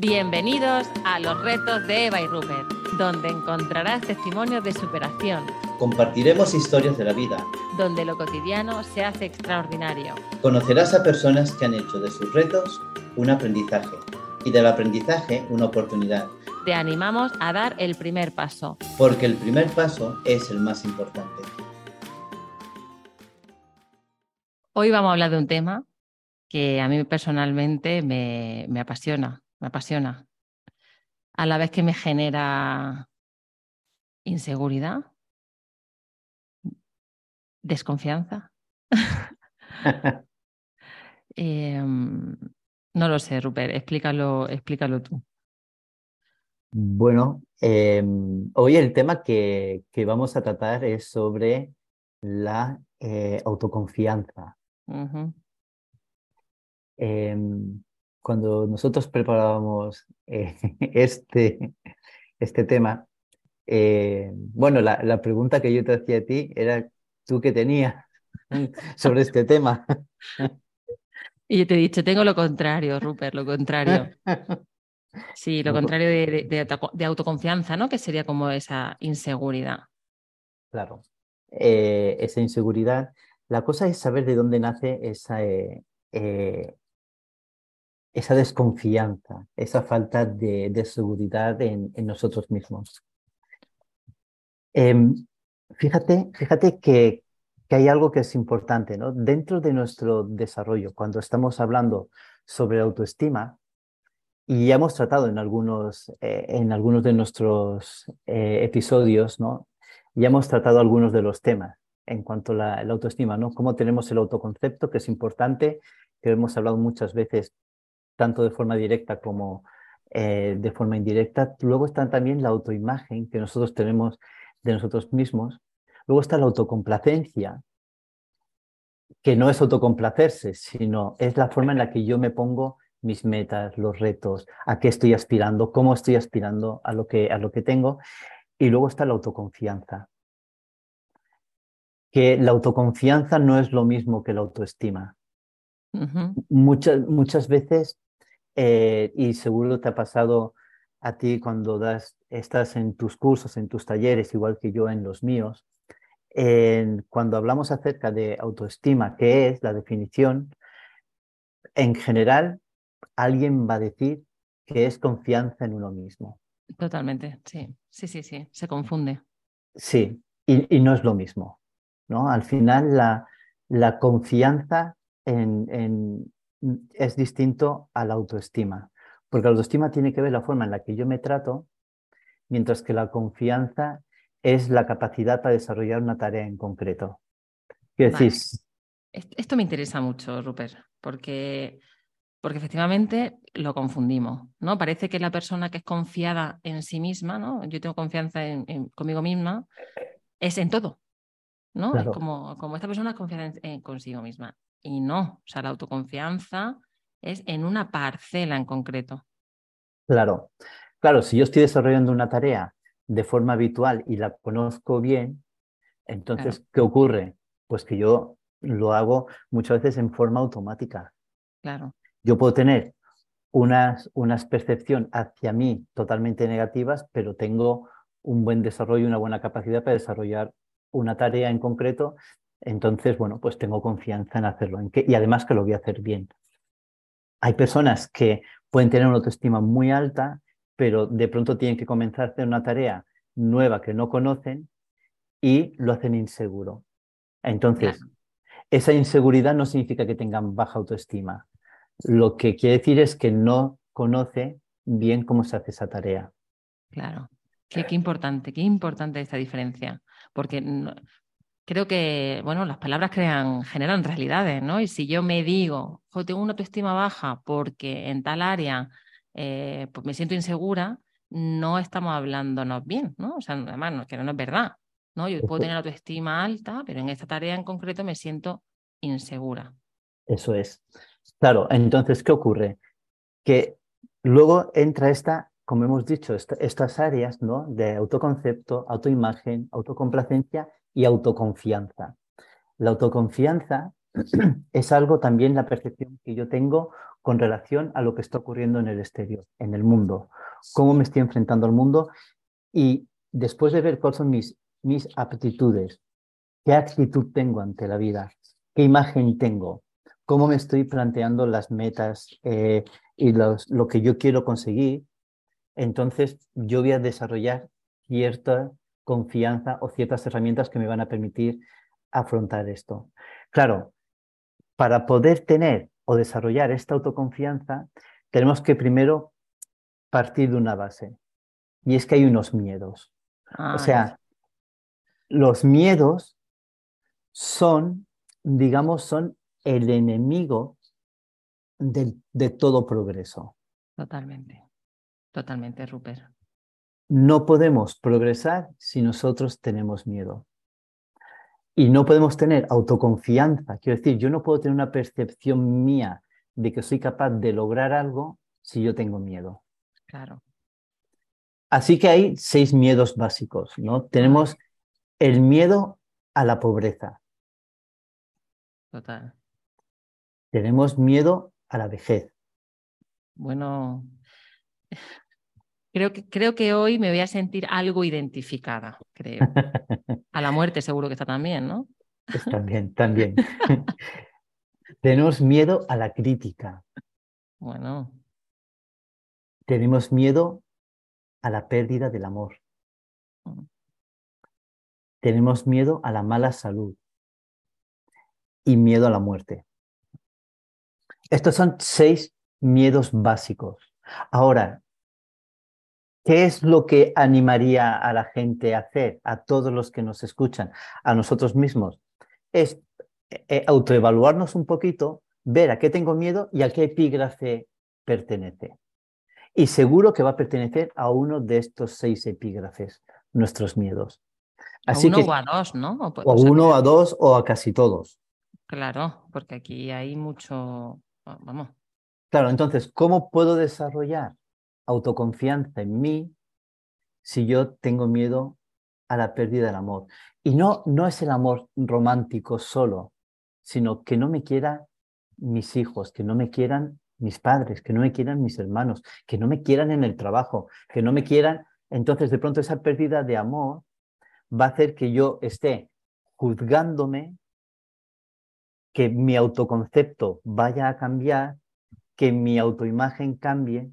Bienvenidos a los retos de Eva y Rupert, donde encontrarás testimonios de superación. Compartiremos historias de la vida, donde lo cotidiano se hace extraordinario. Conocerás a personas que han hecho de sus retos un aprendizaje y del aprendizaje una oportunidad. Te animamos a dar el primer paso. Porque el primer paso es el más importante. Hoy vamos a hablar de un tema que a mí personalmente me, me apasiona me apasiona. A la vez que me genera inseguridad, desconfianza. Em, no lo sé, Rupert, explícalo, explícalo tú. Bueno, em, hoy el tema que, que, vamos a tratar es sobre la eh, autoconfianza cuando nosotros preparábamos eh, este, este tema, eh, bueno, la, la, pregunta que yo te hacía a ti era, ¿tú qué tenías sobre este tema? Y yo te he dicho, tengo lo contrario, Rupert, lo contrario. Sí, lo contrario de, de, autoconfianza, ¿no? Que sería como esa inseguridad. Claro, eh, esa inseguridad. La cosa es saber de dónde nace esa, esa desconfianza, esa falta de, seguridad en, nosotros mismos. Em, fíjate, fíjate que, hay algo que es importante, ¿no? Dentro de nuestro desarrollo, cuando estamos hablando sobre autoestima, y ya hemos tratado en algunos, eh, en algunos de nuestros eh, episodios, ¿no? Ya hemos tratado algunos de los temas en cuanto a la, la, autoestima, ¿no? Cómo tenemos el autoconcepto, que es importante, que hemos hablado muchas veces tanto de forma directa como eh, de forma indirecta. Luego está también la autoimagen que nosotros tenemos de nosotros mismos. Luego está la autocomplacencia, que no es autocomplacerse, sino es la forma en la que yo me pongo mis metas, los retos, a qué estoy aspirando, cómo estoy aspirando a lo que, a lo que tengo. Y luego está la autoconfianza, que la autoconfianza no es lo mismo que la autoestima. muchas, muchas veces eh, y seguro te ha pasado a ti cuando das, estás en tus cursos, en tus talleres, igual que yo en los míos. cuando hablamos acerca de autoestima, ¿qué es la definición? En general, alguien va a decir que es confianza en uno mismo. Totalmente, sí, sí, sí, sí, se confunde. Sí, y, no es lo mismo, ¿no? Al final, la, la confianza en, en, es distinto a la autoestima, porque la autoestima tiene que ver la forma en la que yo me trato, mientras que la confianza es la capacidad para desarrollar una tarea en concreto. ¿Qué decís? Esto me interesa mucho, Rupert, porque, porque efectivamente lo confundimos, ¿no? Parece que la persona que es confiada en sí misma, ¿no? Yo tengo confianza en, conmigo misma, es en todo, ¿no? Es como, como esta persona es confiada en, consigo misma. Y no, o sea, la autoconfianza es en una parcela en concreto. Claro, claro, si yo estoy desarrollando una tarea de forma habitual y la conozco bien, entonces, ¿qué ocurre? Pues que yo lo hago muchas veces en forma automática. Claro. Yo puedo tener unas, unas percepciones hacia mí totalmente negativas, pero tengo un buen desarrollo, una buena capacidad para desarrollar una tarea en concreto entonces, bueno, pues tengo confianza en hacerlo en que, y además que lo voy a hacer bien. Hay personas que pueden tener una autoestima muy alta, pero de pronto tienen que comenzar a hacer una tarea nueva que no conocen y lo hacen inseguro. Entonces, esa inseguridad no significa que tengan baja autoestima. Lo que quiere decir es que no conoce bien cómo se hace esa tarea. Claro. Qué, qué importante, qué importante esta diferencia. Porque creo que, bueno, las palabras crean, generan realidades, ¿no? Y si yo me digo, tengo una autoestima baja porque en tal área eh, pues me siento insegura, no estamos hablándonos bien, ¿no? O sea, además, que no es verdad, ¿no? Yo puedo tener autoestima alta, pero en esta tarea en concreto me siento insegura. Eso es. Claro, entonces, ¿qué ocurre? Que luego entra esta, como hemos dicho, estas áreas, ¿no? De autoconcepto, autoimagen, autocomplacencia y autoconfianza. La autoconfianza es algo también la percepción que yo tengo con relación a lo que está ocurriendo en el exterior, en el mundo, cómo me estoy enfrentando al mundo y después de ver cuáles son mis, mis aptitudes, qué actitud tengo ante la vida, qué imagen tengo, cómo me estoy planteando las metas eh, y lo que yo quiero conseguir, entonces yo voy a desarrollar cierta confianza o ciertas herramientas que me van a permitir afrontar esto. Claro, para poder tener o desarrollar esta autoconfianza, tenemos que primero partir de una base. Y es que hay unos miedos. o ah, sea, los miedos son, digamos, son el enemigo de, de todo progreso. Totalmente, totalmente, Rupert. No podemos progresar si nosotros tenemos miedo. Y no podemos tener autoconfianza. Quiero decir, yo no puedo tener una percepción mía de que soy capaz de lograr algo si yo tengo miedo. Claro. Así que hay seis miedos básicos, ¿no? Tenemos el miedo a la pobreza. Total. Tenemos miedo a la vejez. Bueno, creo que, creo que hoy me voy a sentir algo identificada, creo. A la muerte seguro que está también, ¿no? también, también. Tenemos miedo a la crítica. Bueno. Tenemos miedo a la pérdida del amor. Mm. Tenemos miedo a la mala salud y miedo a la muerte. Estos son seis miedos básicos. Ahora, ¿qué es lo que animaría a la gente a hacer, a todos los que nos escuchan, a nosotros mismos? Es eh, autoevaluarnos un poquito, ver a qué tengo miedo y a qué epígrafe pertenece. Y seguro que va a pertenecer a uno de estos seis epígrafes, nuestros miedos. Así a uno o a dos, ¿no? O, a uno, a dos o a casi todos. Claro, porque aquí hay mucho, vamos. Claro, entonces, ¿cómo puedo desarrollar autoconfianza en mí si yo tengo miedo a la pérdida del amor? Y no, no es el amor romántico solo, sino que no me quieran mis hijos, que no me quieran mis padres, que no me quieran mis hermanos, que no me quieran en el trabajo, que no me quieran. Entonces, de pronto, esa pérdida de amor va a hacer que yo esté juzgándome, que mi autoconcepto vaya a cambiar, que mi autoimagen cambie.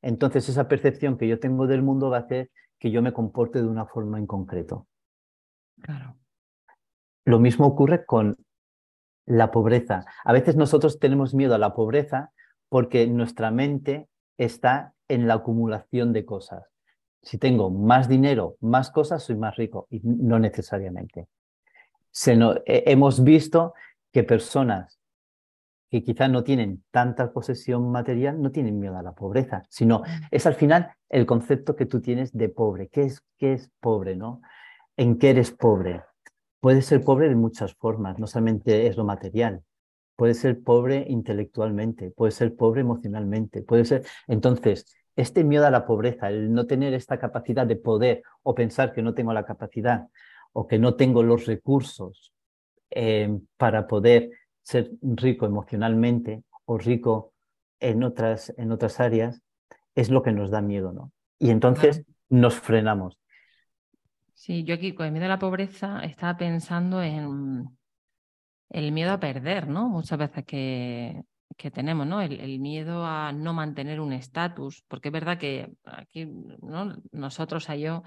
Entonces, esa percepción que yo tengo del mundo va a hacer que yo me comporte de una forma en concreto. Claro. Lo mismo ocurre con la pobreza. A veces nosotros tenemos miedo a la pobreza porque nuestra mente está en la acumulación de cosas. Si tengo más dinero, más cosas, soy más rico y no necesariamente. hemos visto que personas que quizás no tienen tanta posesión material no tienen miedo a la pobreza, sino es al final el concepto que tú tienes de pobre. ¿Qué es, qué es pobre? ¿no? ¿En qué eres pobre? Puede ser pobre de muchas formas, no solamente es lo material. Puede ser pobre intelectualmente, puede ser pobre emocionalmente, puede ser... Entonces, este miedo a la pobreza, el no tener esta capacidad de poder o pensar que no tengo la capacidad o que no tengo los recursos eh, para poder ser rico emocionalmente o rico en otras, en otras áreas, es lo que nos da miedo, ¿no? Y entonces nos frenamos. Sí, yo aquí con el miedo a la pobreza estaba pensando en el miedo a perder, ¿no? Muchas veces que, que tenemos, ¿no? El, miedo a no mantener un estatus, porque es verdad que aquí, ¿no? Nosotros, a yo,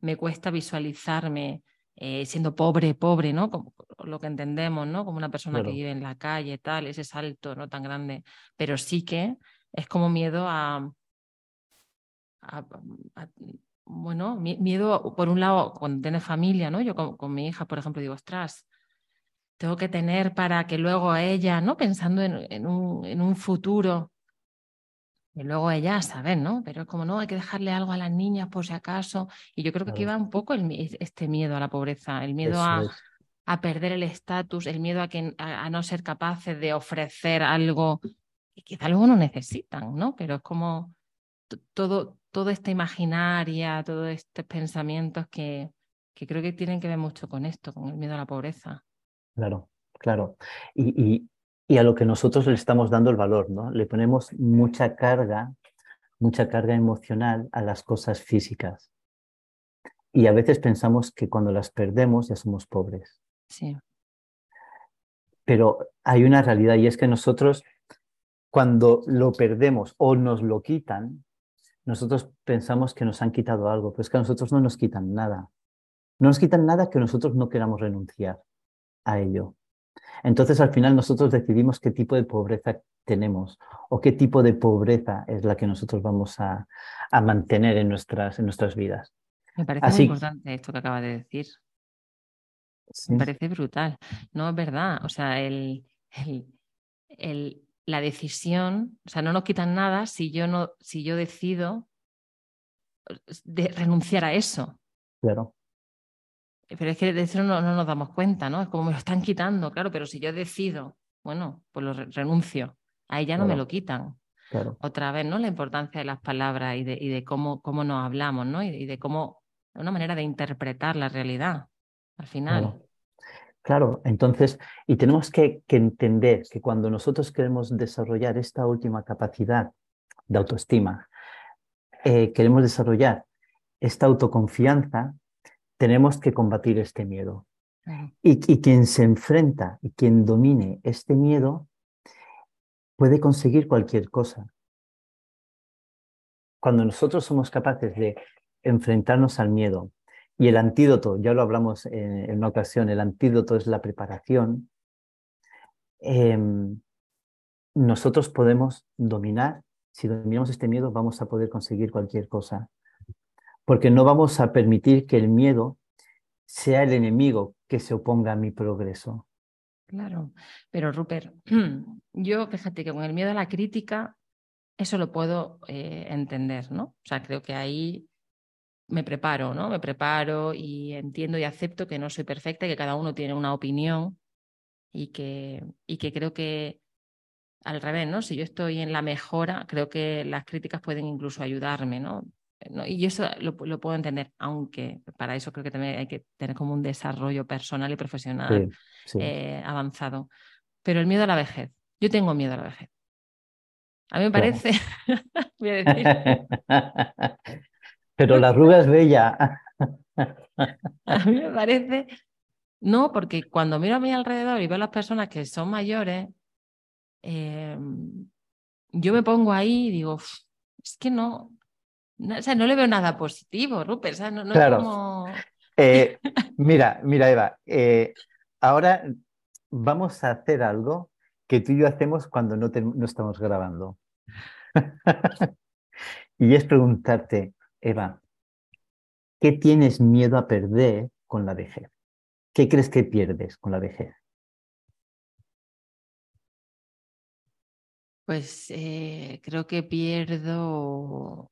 me cuesta visualizarme eh, siendo pobre, pobre, ¿no? Como lo que entendemos, ¿no? Como una persona que vive en la calle, tal, ese salto no tan grande, pero sí que es como miedo a bueno, miedo, por un lado, cuando tienes familia, ¿no? Yo con, mi hija, por ejemplo, digo, ostras, tengo que tener para que luego ella, ¿no? Pensando en, un, en un, futuro, y luego ella, saben, ¿no? Pero es como, no, hay que dejarle algo a las niñas por si acaso. Y yo creo que aquí va un poco este miedo a la pobreza, el miedo a, a, perder el estatus, el miedo a, que, a, no ser capaces de ofrecer algo que quizá luego no necesitan, ¿no? Pero es como todo, toda esta imaginaria, todos estos pensamientos que, que creo que tienen que ver mucho con esto, con el miedo a la pobreza. Claro, claro. Y, y a lo que nosotros le estamos dando el valor, ¿no? Le ponemos mucha carga, mucha carga emocional a las cosas físicas. Y a veces pensamos que cuando las perdemos ya somos pobres. Sí. Pero hay una realidad y es que nosotros cuando lo perdemos o nos lo quitan, nosotros pensamos que nos han quitado algo, pero es que a nosotros no nos quitan nada. No nos quitan nada que nosotros no queramos renunciar a ello. Entonces al final nosotros decidimos qué tipo de pobreza tenemos o qué tipo de pobreza es la que nosotros vamos a, mantener en nuestras, en nuestras vidas. Me parece muy importante esto que acaba de decir. Me parece brutal. No es verdad. O sea, el, el, la decisión, o sea, no nos quitan nada si yo no, si yo decido de renunciar a eso. Claro. Pero es que de eso no, nos damos cuenta, ¿no? Es como me lo están quitando, claro, pero si yo decido, bueno, pues lo renuncio, ahí ya no me lo quitan. Claro. Otra vez, ¿no? La importancia de las palabras y de, y de cómo, cómo nos hablamos, ¿no? Y de, cómo, una manera de interpretar la realidad, al final. Claro. entonces, y tenemos que, entender que cuando nosotros queremos desarrollar esta última capacidad de autoestima, eh, queremos desarrollar esta autoconfianza, tenemos que combatir este miedo. Y, quien se enfrenta y quien domine este miedo puede conseguir cualquier cosa. Cuando nosotros somos capaces de enfrentarnos al miedo, y el antídoto, ya lo hablamos en, una ocasión, el antídoto es la preparación, em, nosotros podemos dominar, si dominamos este miedo, vamos a poder conseguir cualquier cosa porque no vamos a permitir que el miedo sea el enemigo que se oponga a mi progreso. Claro, pero Rupert, yo fíjate que con el miedo a la crítica, eso lo puedo eh, entender, ¿no? O sea, creo que ahí me preparo, ¿no? Me preparo y entiendo y acepto que no soy perfecta y que cada uno tiene una opinión y que, y que creo que al revés, ¿no? Si yo estoy en la mejora, creo que las críticas pueden incluso ayudarme, ¿no? Y eso lo, puedo entender, aunque para eso creo que también hay que tener como un desarrollo personal y profesional eh, avanzado. Pero el miedo a la vejez, yo tengo miedo a la vejez. A mí me parece, voy a decir. Pero la arruga es bella. a mí me parece, no, porque cuando miro a mi alrededor y veo a las personas que son mayores, em, yo me pongo ahí y digo, es que no, no, o sea, no le veo nada positivo, Rupert. claro. Eh, mira, mira, Eva, eh, ahora vamos a hacer algo que tú y yo hacemos cuando no, no estamos grabando. y es preguntarte, Eva, ¿qué tienes miedo a perder con la vejez? ¿Qué crees que pierdes con la vejez? Pues eh, creo que pierdo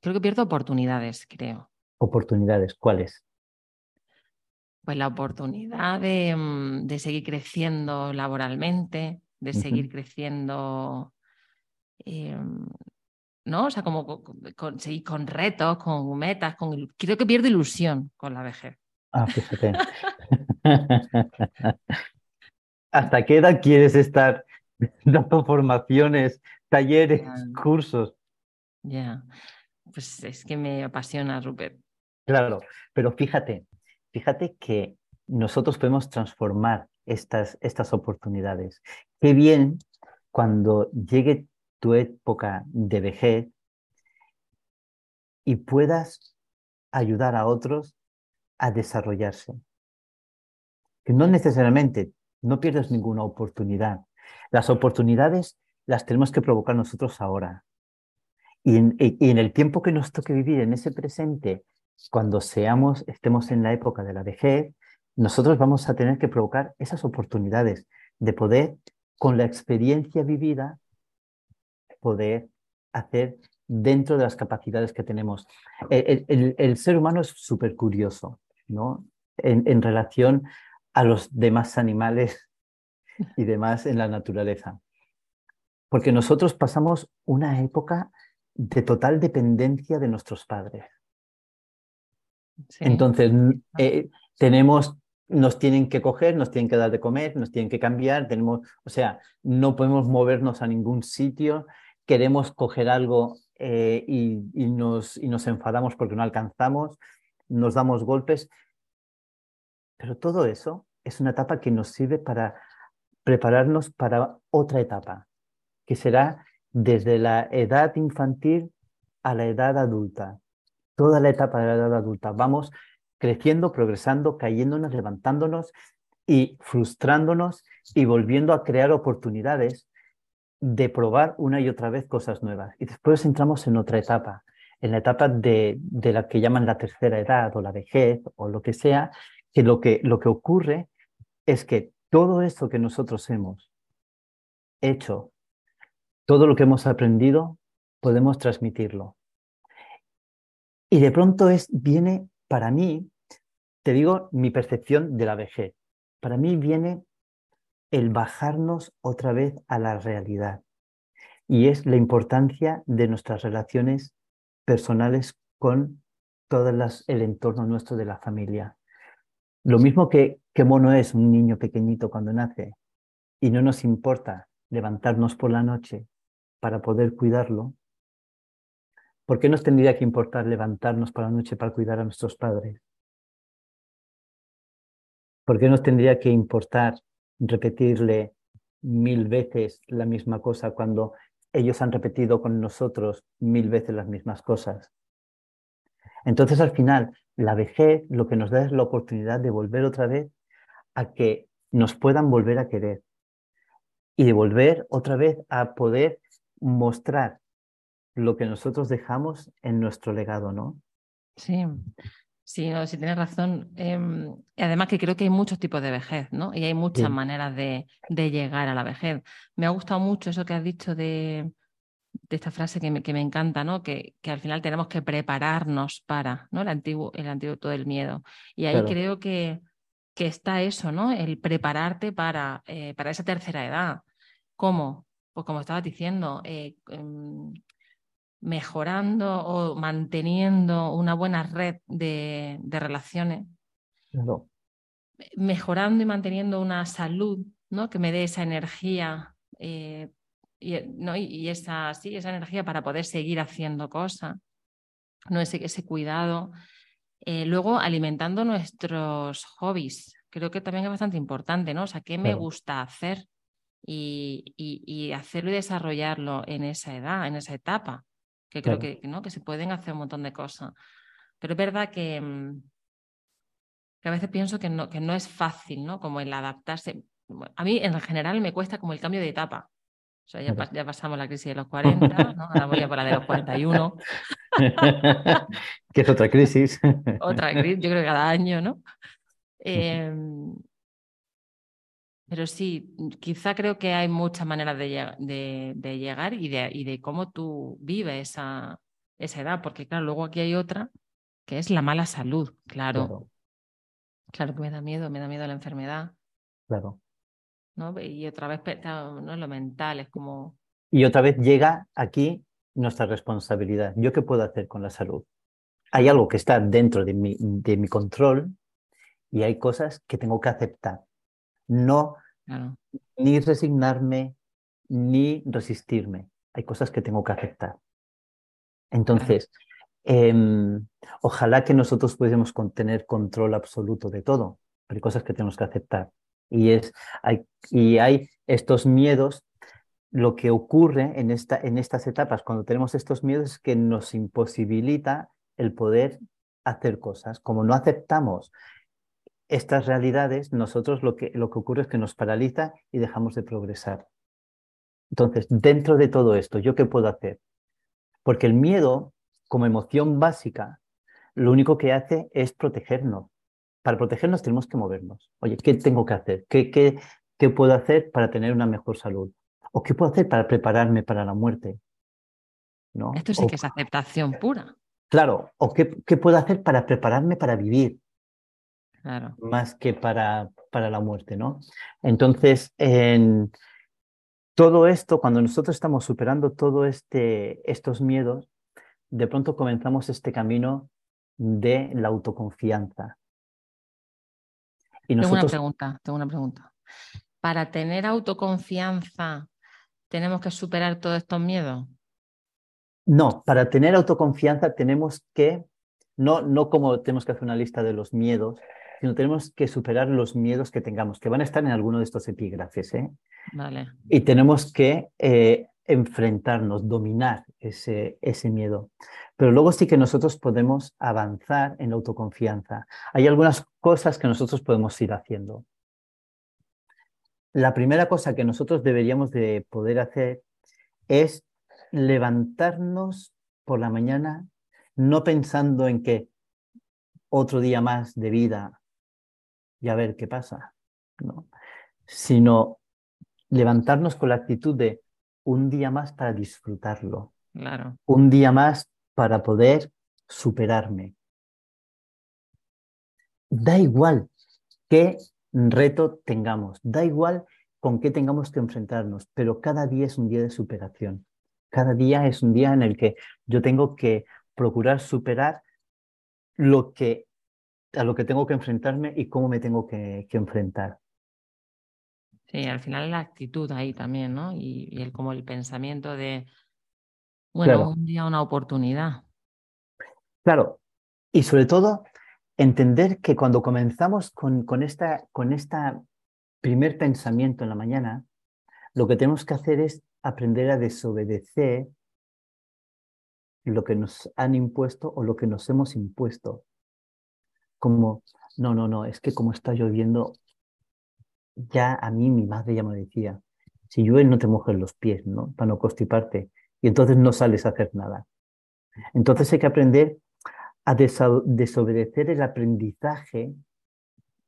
creo que pierdo oportunidades, creo. ¿Oportunidades? ¿Cuáles? Pues la oportunidad de, mm, seguir creciendo laboralmente, de seguir creciendo, em, ¿no? O sea, como con, seguir con retos, con metas, con... creo que pierdo ilusión con la vejez. Ah, fíjate. ¿Hasta qué edad quieres estar dando formaciones, talleres, cursos? Ya. Pues es que me apasiona, Rupert. Claro, pero fíjate, fíjate que nosotros podemos transformar estas, estas oportunidades. Qué bien cuando llegue tu época de vejez y puedas ayudar a otros a desarrollarse. Que no necesariamente no pierdas ninguna oportunidad. Las oportunidades las tenemos que provocar nosotros ahora. Y en, el tiempo que nos toque vivir en ese presente, cuando seamos, estemos en la época de la vejez, nosotros vamos a tener que provocar esas oportunidades de poder, con la experiencia vivida, poder hacer dentro de las capacidades que tenemos. El, ser humano es súper curioso, ¿no? En, en relación a los demás animales y demás en la naturaleza. Porque nosotros pasamos una época de total dependencia de nuestros padres. Entonces, eh, tenemos nos tienen que coger, nos tienen que dar de comer, nos tienen que cambiar, tenemos, o sea, no podemos movernos a ningún sitio, queremos coger algo eh, y, nos, y nos enfadamos porque no alcanzamos, nos damos golpes, pero todo eso es una etapa que nos sirve para prepararnos para otra etapa, que será desde la edad infantil a la edad adulta, toda la etapa de la edad adulta. Vamos creciendo, progresando, cayéndonos, levantándonos y frustrándonos y volviendo a crear oportunidades de probar una y otra vez cosas nuevas. Y después entramos en otra etapa, en la etapa de, la que llaman la tercera edad o la vejez o lo que sea, que lo que, lo que ocurre es que todo esto que nosotros hemos hecho, todo lo que hemos aprendido, podemos transmitirlo. Y de pronto es, viene para mí, te digo, mi percepción de la vejez. Para mí viene el bajarnos otra vez a la realidad. Y es la importancia de nuestras relaciones personales con todo el entorno nuestro de la familia. Lo mismo que, que Mono es un niño pequeñito cuando nace y no nos importa levantarnos por la noche para poder cuidarlo, ¿por qué nos tendría que importar levantarnos por la noche para cuidar a nuestros padres? ¿Por qué nos tendría que importar repetirle mil veces la misma cosa cuando ellos han repetido con nosotros mil veces las mismas cosas? Entonces, al final, la vejez lo que nos da es la oportunidad de volver otra vez a que nos puedan volver a querer y de volver otra vez a poder mostrar lo que nosotros dejamos en nuestro legado, ¿no? Sí, sí, no, sí tienes razón. Y además que creo que hay muchos tipos de vejez, ¿no? Y hay muchas maneras de, de, llegar a la vejez. Me ha gustado mucho eso que has dicho de, de esta frase que me, que me encanta, ¿no? Que, que, al final tenemos que prepararnos para, ¿no? El antiguo, el antídoto del miedo. Y ahí creo que, que está eso, ¿no? El prepararte para, eh, para esa tercera edad. ¿Cómo? Pues como estabas diciendo, eh, em, mejorando o manteniendo una buena red de, de relaciones. Mejorando y manteniendo una salud, ¿no? Que me dé esa energía eh, y, ¿no? y, esa, sí, esa energía para poder seguir haciendo cosas, ¿no? ese, ese cuidado. Eh, luego, alimentando nuestros hobbies, creo que también es bastante importante, ¿no? O sea, ¿qué me gusta hacer? Y, y, hacerlo y desarrollarlo en esa edad, en esa etapa, que creo que, ¿no? que se pueden hacer un montón de cosas. Pero es verdad que, mm, que a veces pienso que no, que no es fácil, ¿no? Como el adaptarse. A mí en general me cuesta como el cambio de etapa. O sea, ya, pasamos la crisis de los 40, ¿no? ahora voy a por la de los 41. que es otra crisis. otra crisis, yo creo que cada año, ¿no? Em, pero sí, quizá creo que hay muchas maneras de, de, llegar y de, y de, cómo tú vives esa, esa edad, porque claro, luego aquí hay otra, que es la mala salud, claro. claro. Claro que me da miedo, me da miedo la enfermedad. Claro. Y otra vez ¿no? lo mental es como... Y otra vez llega aquí nuestra responsabilidad. ¿Yo qué puedo hacer con la salud? Hay algo que está dentro de mi, de mi control y hay cosas que tengo que aceptar. No ni resignarme ni resistirme. Hay cosas que tengo que aceptar. Entonces, em, ojalá que nosotros pudiésemos tener control absoluto de todo, pero hay cosas que tenemos que aceptar. Y, es, hay, y hay estos miedos. Lo que ocurre en, esta, en estas etapas, cuando tenemos estos miedos, es que nos imposibilita el poder hacer cosas. Como no aceptamos estas realidades, nosotros lo que, lo que ocurre es que nos paraliza y dejamos de progresar. Entonces, dentro de todo esto, ¿yo qué puedo hacer? Porque el miedo, como emoción básica, lo único que hace es protegernos para protegernos tenemos que movernos. Oye, ¿qué tengo que hacer? ¿Qué, qué, qué puedo hacer para tener una mejor salud? ¿O qué puedo hacer para prepararme para la muerte? ¿No? Esto sí que es aceptación pura. Claro, o qué, qué, puedo hacer para prepararme para vivir. Claro. Más que para, para la muerte, ¿no? Entonces, en todo esto, cuando nosotros estamos superando todos este, estos miedos, de pronto comenzamos este camino de la autoconfianza, Y Tengo una pregunta, tengo una pregunta. Para tener autoconfianza, ¿tenemos que superar todos estos miedos? no, para tener autoconfianza tenemos que, no, no como tenemos que hacer una lista de los miedos, sino tenemos que superar los miedos que tengamos, que van a estar en alguno de estos epígrafes. ¿eh? Vale, Y tenemos que eh, enfrentarnos, dominar ese, ese miedo. Pero luego sí que nosotros podemos avanzar en la autoconfianza. Hay algunas cosas que nosotros podemos ir haciendo. La primera cosa que nosotros deberíamos de poder hacer es levantarnos por la mañana no pensando en que otro día más de vida y a ver qué pasa, ¿no? sino levantarnos con la actitud de un día más para disfrutarlo, claro. un día más para poder superarme. Da igual qué reto tengamos, da igual con qué tengamos que enfrentarnos, pero cada día es un día de superación. Cada día es un día en el que yo tengo que procurar superar lo que, a lo que tengo que enfrentarme y cómo me tengo que, que enfrentar. Sí, al final la actitud ahí también, ¿no? Y, y el, como el pensamiento de, bueno, Claro. un día una oportunidad. Claro, y sobre todo entender que cuando comenzamos con, con esta, con esta primer pensamiento en la mañana, lo que tenemos que hacer es aprender a desobedecer lo que nos han impuesto o lo que nos hemos impuesto. Como, no, no, no, es que como está lloviendo, ya a mí mi madre ya me decía, si llueve no te mojes los pies, ¿no? Para no constiparte. Y entonces no sales a hacer nada. Entonces hay que aprender a desobedecer el aprendizaje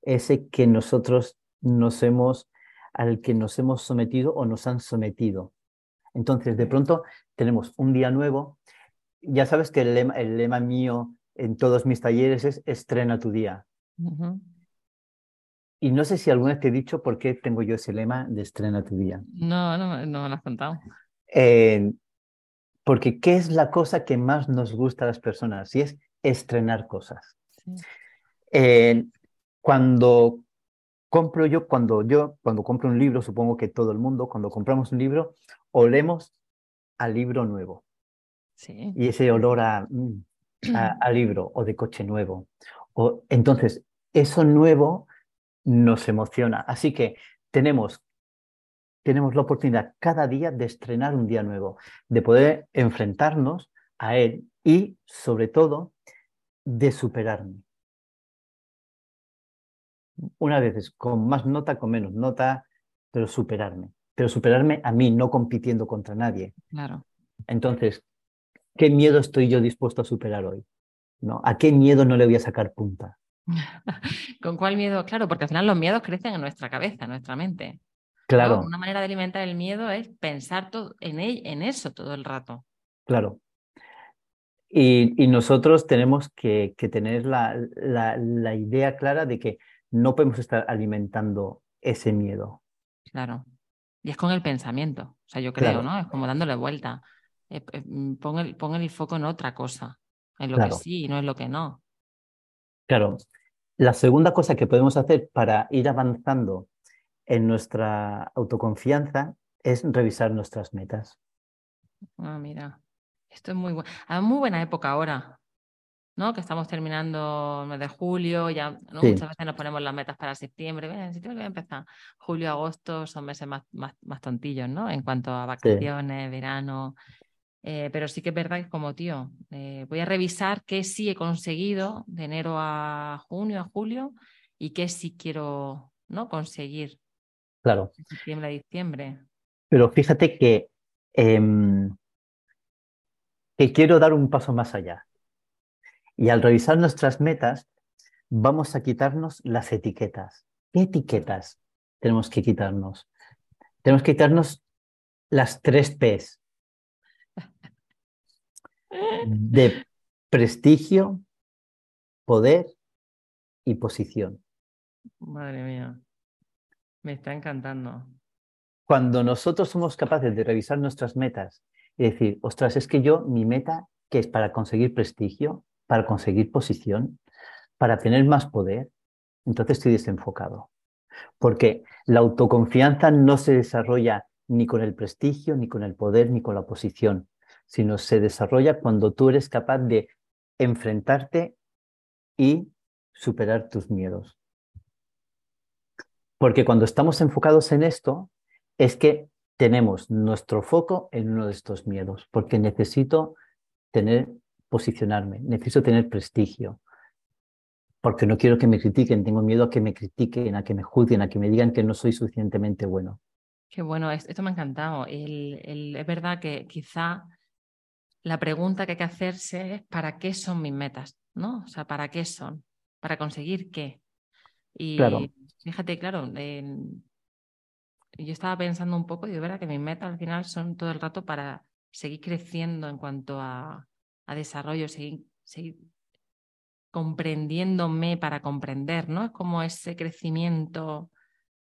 ese que nosotros nos hemos, al que nos hemos sometido o nos han sometido. Entonces, de pronto tenemos un día nuevo. Ya sabes que el lema mío en todos mis talleres es estrena tu día. Y no sé si alguna vez te he dicho por qué tengo yo ese lema de estrena tu día. No, no, no me lo has contado. Eh, porque ¿qué es la cosa que más nos gusta a las personas? Y es estrenar cosas. Sí. Eh, cuando compro yo, cuando yo, cuando compro un libro, supongo que todo el mundo, cuando compramos un libro, olemos al libro nuevo. Sí. Y ese olor a, mm, a, a libro o de coche nuevo. O, entonces, eso nuevo nos emociona. Así que tenemos, tenemos la oportunidad cada día de estrenar un día nuevo, de poder enfrentarnos a él y, sobre todo, de superarme. Una vez con más nota, con menos nota, pero superarme. Pero superarme a mí, no compitiendo contra nadie. Claro. Entonces, ¿qué miedo estoy yo dispuesto a superar hoy? ¿No? ¿A qué miedo no le voy a sacar punta? ¿Con cuál miedo? Claro, porque al final los miedos crecen en nuestra cabeza, en nuestra mente. ¿no? Claro, Una manera de alimentar el miedo es pensar todo en, el- en eso todo el rato. claro. Y, y nosotros tenemos que, que tener la, la, la idea clara de que no podemos estar alimentando ese miedo. Claro. Y es con el pensamiento. O sea, yo creo, Claro. ¿no? Es como dándole vuelta. Eh, eh, mm, pon, el, pon el foco en otra cosa, en lo Claro. que sí y no en lo que no. Claro. La segunda cosa que podemos hacer para ir avanzando en nuestra autoconfianza es revisar nuestras metas. Ah, mira. Esto es muy bueno. muy buena época ahora, ¿no? Que estamos terminando el mes de julio, ya ¿no? Sí. muchas veces nos ponemos las metas para septiembre. En septiembre voy a empezar. Julio, agosto son meses más, más, más tontillos, ¿no? En cuanto a vacaciones, verano. Eh, pero sí que es verdad que como tío, eh, voy a revisar qué sí he conseguido de enero a junio, a julio, y qué sí quiero ¿no? conseguir Claro. de septiembre a diciembre. Pero fíjate que, em, que quiero dar un paso más allá. Y al revisar nuestras metas, vamos a quitarnos las etiquetas. ¿Qué etiquetas tenemos que quitarnos? Tenemos que quitarnos las tres Ps de prestigio, poder y posición. Madre mía, me está encantando. Cuando nosotros somos capaces de revisar nuestras metas y decir, ostras, es que yo, mi meta, que es para conseguir prestigio, para conseguir posición, para tener más poder, entonces estoy desenfocado. Porque la autoconfianza no se desarrolla ni con el prestigio, ni con el poder, ni con la posición, sino se desarrolla cuando tú eres capaz de enfrentarte y superar tus miedos. Porque cuando estamos enfocados en esto, es que tenemos nuestro foco en uno de estos miedos, porque necesito tener, posicionarme, necesito tener prestigio, porque no quiero que me critiquen, tengo miedo a que me critiquen, a que me juzguen, a que me digan que no soy suficientemente bueno. Qué bueno, esto me ha encantado. es verdad que quizá la pregunta que hay que hacerse es ¿para qué son mis metas? ¿No? O sea, ¿para qué son? ¿Para conseguir qué? Y fíjate, claro, yo estaba pensando un poco y de verdad que mis metas al final son todo el rato para seguir creciendo en cuanto a, desarrollo, seguir, seguir comprendiéndome para comprender, ¿no? Es como ese crecimiento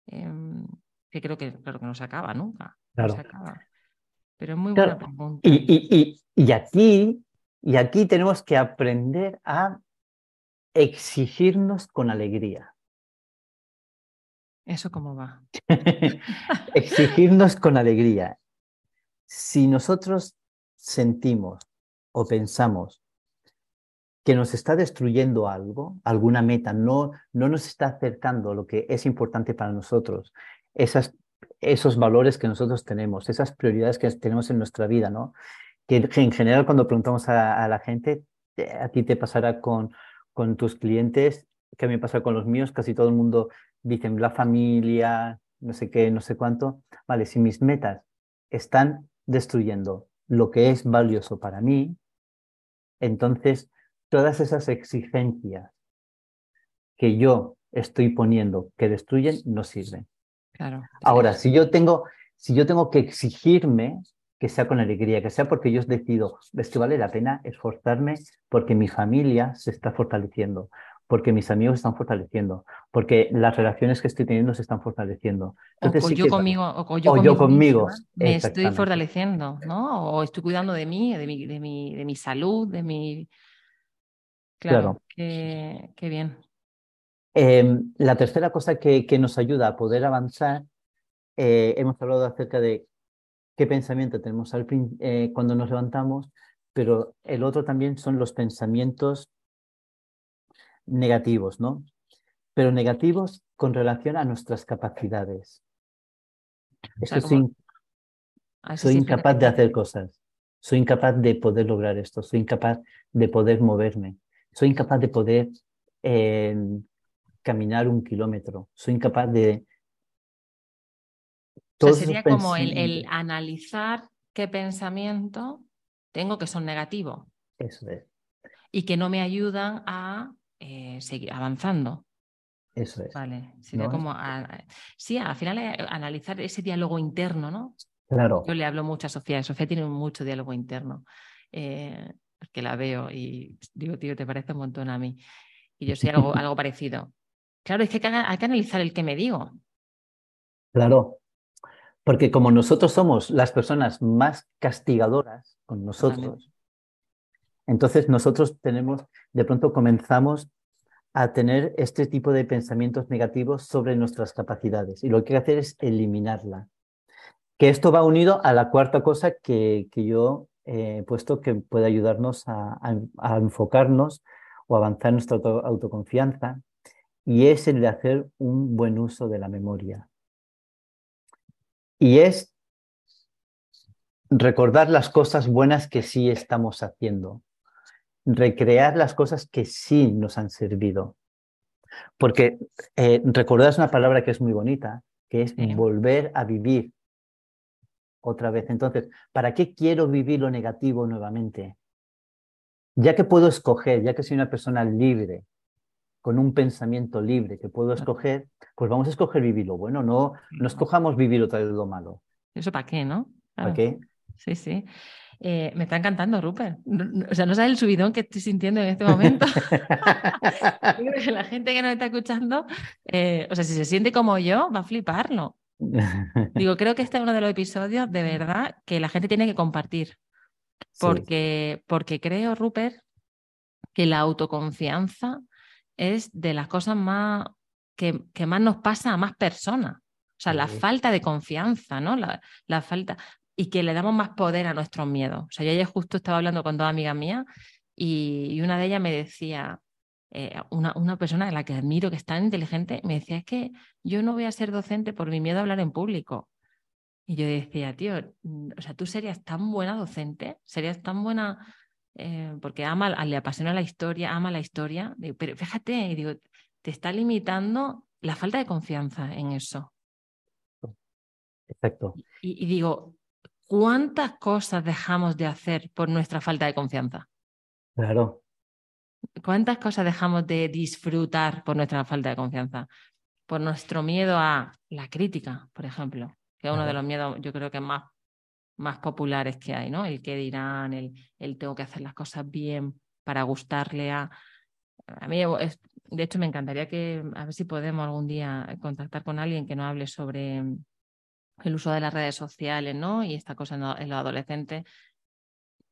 em, que creo que, creo que no se acaba nunca. Claro. Pero es muy buena pregunta. Y, y, aquí, y aquí tenemos que aprender a exigirnos con alegría. ¿Eso cómo va? exigirnos con alegría. Si nosotros sentimos o pensamos que nos está destruyendo algo, alguna meta, no, no nos está acercando lo que es importante para nosotros, esas, esos valores que nosotros tenemos, esas prioridades que tenemos en nuestra vida, ¿no? Que en general cuando preguntamos a, la gente, eh, a ti te pasará con, con tus clientes, que a mí me pasa con los míos, casi todo el mundo dice la familia, no sé qué, no sé cuánto. Vale, si mis metas están destruyendo lo que es valioso para mí, entonces todas esas exigencias que yo estoy poniendo que destruyen no sirven. Claro. Ahora, si yo tengo, si yo tengo que exigirme que sea con alegría, que sea porque yo decido, es que vale la pena esforzarme porque mi familia se está fortaleciendo, porque mis amigos se están fortaleciendo, porque las relaciones que estoy teniendo se están fortaleciendo. o, yo conmigo, o, yo, conmigo, me estoy fortaleciendo, ¿no? O estoy cuidando de mí, de mi, de mi, de mi salud, de mi... Claro, Qué, bien. Em, la tercera cosa que, que, nos ayuda a poder avanzar, eh, hemos hablado acerca de qué pensamiento tenemos al, eh, cuando nos levantamos, pero el otro también son los pensamientos negativos, ¿no? Pero negativos con relación a nuestras capacidades. soy, incapaz de hacer cosas, soy incapaz de poder lograr esto, soy incapaz de poder moverme, soy incapaz de poder em, caminar un kilómetro, soy incapaz de... sería como el, analizar qué pensamiento tengo que son negativos. Eso es. Y que no me ayudan a eh, seguir avanzando. Eso es. Vale, sería como. sí, al final eh, analizar ese diálogo interno, ¿no? Claro. Yo le hablo mucho a Sofía. Sofía tiene mucho diálogo interno. Eh, porque la veo y digo, tío, te parece un montón a mí. Y yo soy algo, algo parecido. Claro, es que hay, que analizar el que me digo. Claro. Porque como nosotros somos las personas más castigadoras con nosotros, entonces nosotros tenemos, de pronto comenzamos a tener este tipo de pensamientos negativos sobre nuestras capacidades y lo que hay que hacer es eliminarla. Que esto va unido a la cuarta cosa que, que yo he puesto que puede ayudarnos a, enfocarnos o avanzar nuestra autoconfianza y es el de hacer un buen uso de la memoria. Y es recordar las cosas buenas que sí estamos haciendo recrear las cosas que sí nos han servido. Porque eh, recordar es una palabra que es muy bonita, que es volver a vivir otra vez. Entonces, ¿para qué quiero vivir lo negativo nuevamente? Ya que puedo escoger, ya que soy una persona libre, con un pensamiento libre que puedo escoger, pues vamos a escoger vivir lo bueno, no, no escojamos vivir otra vez lo malo. ¿Eso para qué, no? ¿Para qué? Sí, sí. Eh, me está encantando, Rupert. o sea, no sabes el subidón que estoy sintiendo en este momento. la gente que nos está escuchando, eh, o sea, si se siente como yo, va a fliparlo. Digo, creo que este es uno de los episodios de verdad que la gente tiene que compartir. Porque, porque creo, Rupert, que la autoconfianza es de las cosas más que, que más nos pasa a más personas. O sea, la falta de confianza, ¿no? La, la, falta. Y que le damos más poder a nuestros miedos. O sea, yo ayer justo estaba hablando con dos amigas mías y, una de ellas me decía, eh, una, una, persona a la que admiro, que es tan inteligente, me decía, es que yo no voy a ser docente por mi miedo a hablar en público. Y yo decía, tío, o sea, tú serías tan buena docente, serías tan buena, eh, porque ama, le apasiona la historia, ama la historia, pero fíjate, digo, te está limitando la falta de confianza en eso. Exacto. Y, y digo, ¿cuántas cosas dejamos de hacer por nuestra falta de confianza? Claro. ¿Cuántas cosas dejamos de disfrutar por nuestra falta de confianza? Por nuestro miedo a la crítica, por ejemplo, que es uno de los miedos, yo creo que más, más populares que hay, ¿no? El que dirán, el, el tengo que hacer las cosas bien para gustarle a. A mí, de hecho, me encantaría que, a ver si podemos algún día contactar con alguien que nos hable sobre el uso de las redes sociales, ¿no? Y esta cosa en, los adolescentes.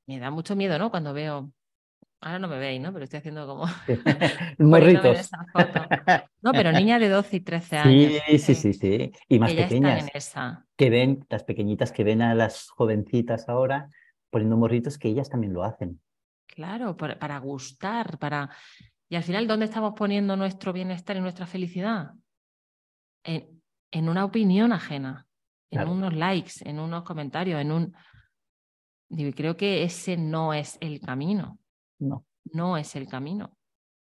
Me da mucho miedo, ¿no? Cuando veo Ahora no me veis, ¿no? Pero estoy haciendo como. Morritos. No, pero niñas de 12 y 13 años. Sí, sí, sí, sí. Y más pequeñas. Que ven, las pequeñitas que ven a las jovencitas ahora poniendo morritos, que ellas también lo hacen. Claro, para, gustar, para. Y al final, ¿dónde estamos poniendo nuestro bienestar y nuestra felicidad? En, en una opinión ajena, en unos likes, en unos comentarios, en un. Creo que ese no es el camino. No. No es el camino.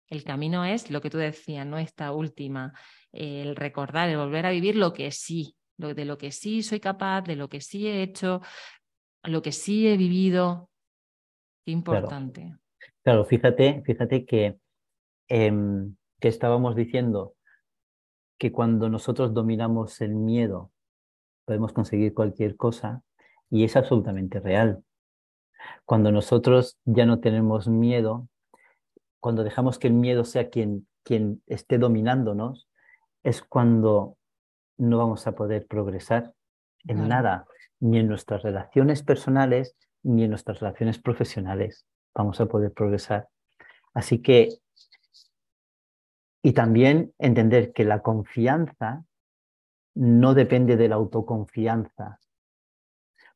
El camino es lo que tú decías, no esta última, el recordar, el volver a vivir lo que sí, de lo que sí soy capaz, de lo que sí he hecho, lo que sí he vivido. Qué importante. Claro, fíjate, fíjate que, em, que estábamos diciendo que cuando nosotros dominamos el miedo podemos conseguir cualquier cosa y es absolutamente real. Cuando nosotros ya no tenemos miedo, cuando dejamos que el miedo sea quien, quien esté dominándonos, es cuando no vamos a poder progresar en nada, ni en nuestras relaciones personales, ni en nuestras relaciones profesionales vamos a poder progresar. Así que, y también entender que la confianza no depende de la autoconfianza,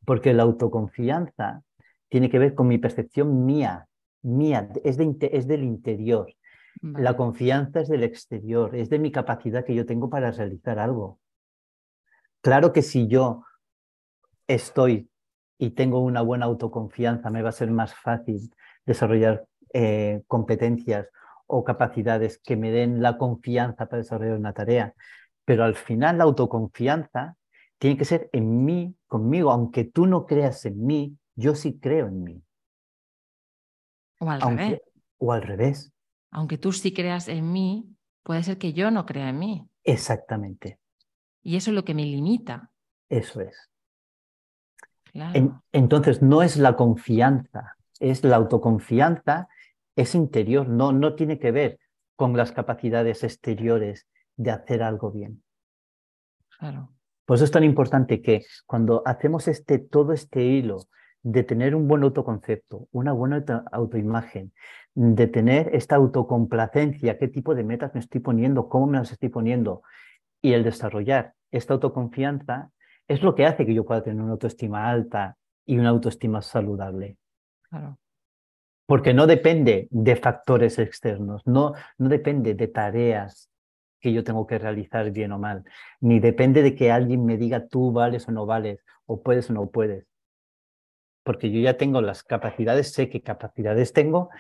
porque la autoconfianza tiene que ver con mi percepción mía, mía, es, es del interior. La confianza es del exterior, es de mi capacidad que yo tengo para realizar algo. Claro que si yo estoy y tengo una buena autoconfianza, me va a ser más fácil desarrollar eh, competencias o capacidades que me den la confianza para desarrollar una tarea. Pero al final la autoconfianza tiene que ser en mí, conmigo, aunque tú no creas en mí, yo sí creo en mí. O al revés. O al revés. Aunque tú sí creas en mí, puede ser que yo no crea en mí. Exactamente. Y eso es lo que me limita. Eso es. entonces, no es la confianza, es la autoconfianza, es interior, no, no tiene que ver con las capacidades exteriores de hacer algo bien. Claro. Por eso es tan importante que cuando hacemos este, todo este hilo de tener un buen autoconcepto, una buena autoimagen, de tener esta autocomplacencia, qué tipo de metas me estoy poniendo, cómo me las estoy poniendo, y el desarrollar esta autoconfianza es lo que hace que yo pueda tener una autoestima alta y una autoestima saludable. Claro. Porque no depende de factores externos, no, no depende de tareas que yo tengo que realizar bien o mal, ni depende de que alguien me diga tú vales o no vales, o puedes o no puedes porque yo ya tengo las capacidades, sé qué capacidades tengo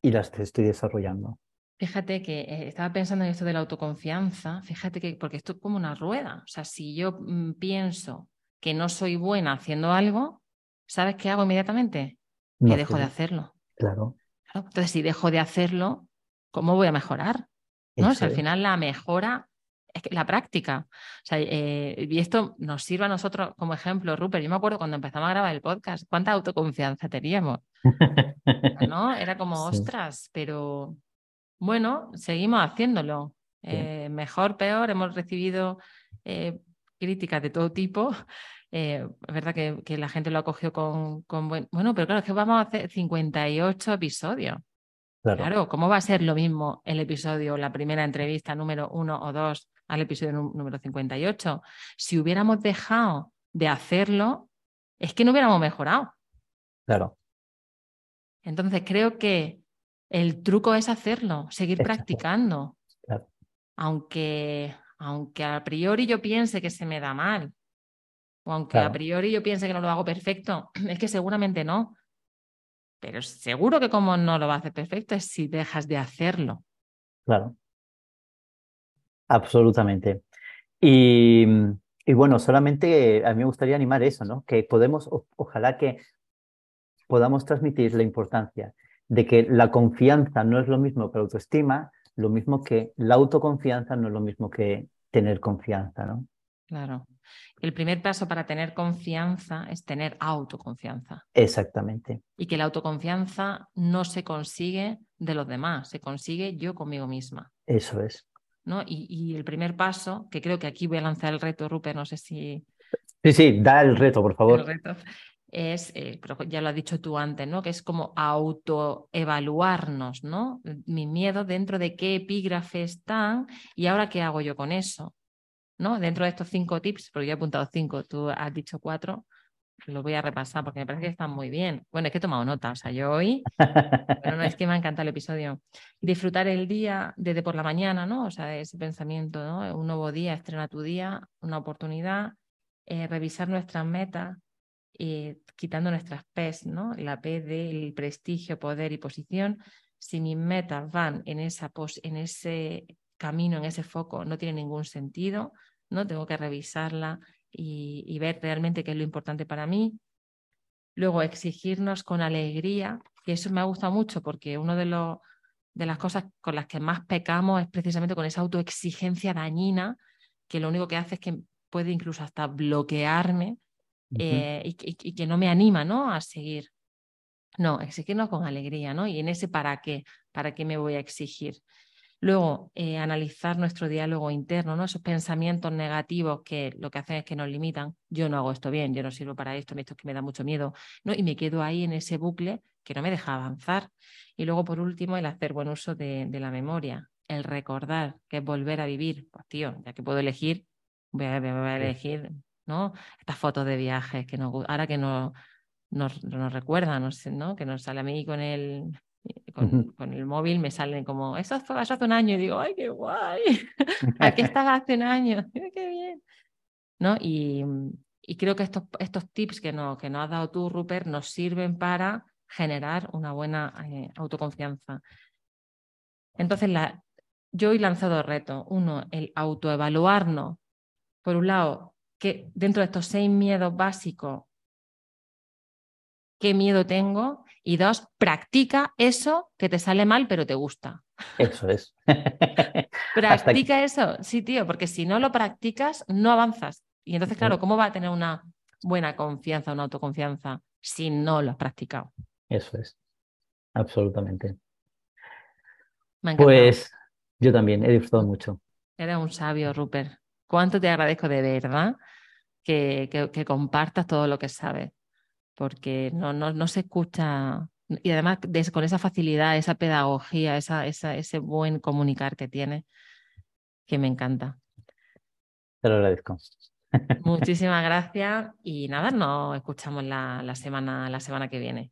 y las estoy desarrollando. Fíjate que eh, estaba pensando en esto de la autoconfianza, fíjate que, porque esto es como una rueda, o sea, si yo mm, pienso que no soy buena haciendo algo, ¿sabes qué hago inmediatamente? Que dejo de hacerlo. Claro. Entonces, si dejo de hacerlo, ¿cómo voy a mejorar? ¿No? al final la mejora es que la práctica. O sea, eh, y esto nos sirve a nosotros como ejemplo, Rupert. Yo me acuerdo cuando empezamos a grabar el podcast, cuánta autoconfianza teníamos. ¿No? Era como, ostras, pero bueno, seguimos haciéndolo. Eh, mejor, peor, hemos recibido eh, críticas de todo tipo. es verdad que, que, la gente lo ha cogido con, con buen... Bueno, pero claro, es que vamos a hacer 58 episodios. Claro. ¿cómo va a ser lo mismo el episodio, la primera entrevista número uno o dos al episodio número 58? Si hubiéramos dejado de hacerlo, es que no hubiéramos mejorado. Claro. Entonces creo que el truco es hacerlo, seguir practicando. Aunque, aunque a priori yo piense que se me da mal, o aunque a priori yo piense que no lo hago perfecto, es que seguramente no. Pero seguro que como no lo va a hacer perfecto es si dejas de hacerlo. Claro. Absolutamente. Y, bueno, solamente a mí me gustaría animar eso, ¿no? Que podemos, ojalá que podamos transmitir la importancia de que la confianza no es lo mismo que la autoestima, lo mismo que la autoconfianza no es lo mismo que tener confianza, ¿no? Claro. El primer paso para tener confianza es tener autoconfianza. Exactamente. Y que la autoconfianza no se consigue de los demás, se consigue yo conmigo misma. Eso es. ¿No? Y, el primer paso, que creo que aquí voy a lanzar el reto, Rupert, no sé si... Sí, sí, da el reto, por favor. El reto es, eh, ya lo has dicho tú antes, ¿no? Que es como autoevaluarnos, ¿no? Mi miedo dentro de qué epígrafe están y ahora qué hago yo con eso. ¿no? Dentro de estos cinco tips, porque yo he apuntado cinco, tú has dicho cuatro, lo voy a repasar porque me parece que están muy bien. Bueno, es que he tomado nota, o sea, yo hoy, pero no es que me ha encantado el episodio. Disfrutar el día desde por la mañana, ¿no? O sea, ese pensamiento, ¿no? Un nuevo día, estrena tu día, una oportunidad, eh, revisar nuestras metas, eh, quitando nuestras P's, ¿no? La P del prestigio, poder y posición. Si mis metas van en, esa pos en ese camino en ese foco no tiene ningún sentido, ¿no? Tengo que revisarla y, ver realmente qué es lo importante para mí. Luego, exigirnos con alegría, y eso me ha gustado mucho porque una de, los, de las cosas con las que más pecamos es precisamente con esa autoexigencia dañina, que lo único que hace es que puede incluso hasta bloquearme eh, y, que no me anima ¿no? a seguir. No, exigirnos con alegría, ¿no? Y en ese para qué, para qué me voy a exigir. Luego, eh, analizar nuestro diálogo interno, ¿no? esos pensamientos negativos que lo que hacen es que nos limitan. Yo no hago esto bien, yo no sirvo para esto, esto es que me da mucho miedo. ¿no? Y me quedo ahí en ese bucle que no me deja avanzar. Y luego, por último, el hacer buen uso de, la memoria, el recordar, que es volver a vivir. Pues tío, ya que puedo elegir, voy a, elegir ¿no? estas fotos de viajes que nos, ahora que nos, nos, recuerdan, ¿no? que nos sale a mí con el con, el móvil me salen como, eso fue hace un año y digo, ay, qué guay, aquí estaba hace un año, qué bien. ¿No? Y, y creo que estos, estos tips que, no, que nos has dado tú, Rupert, nos sirven para generar una buena eh, autoconfianza. Entonces, la, yo he lanzado retos. Uno, el autoevaluarnos. Por un lado, que dentro de estos seis miedos básicos, qué miedo tengo y dos, practica eso que te sale mal pero te gusta. Eso es. practica eso, sí, tío, porque si no lo practicas, no avanzas. Y entonces, claro, ¿cómo va a tener una buena confianza, una autoconfianza si no lo has practicado? Eso es, absolutamente. pues yo también he disfrutado mucho. Eres un sabio, Rupert. ¿Cuánto te agradezco de verdad que, que compartas todo lo que sabes? Porque no, no, no se escucha y además con esa facilidad, esa pedagogía, esa, esa, ese buen comunicar que tiene, que me encanta. Te lo agradezco. Muchísimas gracias y nada, nos escuchamos la, la, semana, la semana que viene.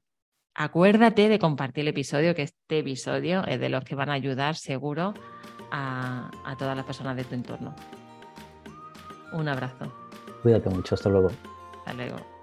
Acuérdate de compartir el episodio, que este episodio es de los que van a ayudar seguro a, a todas las personas de tu entorno. Un abrazo. Cuídate mucho, hasta luego. Hasta luego.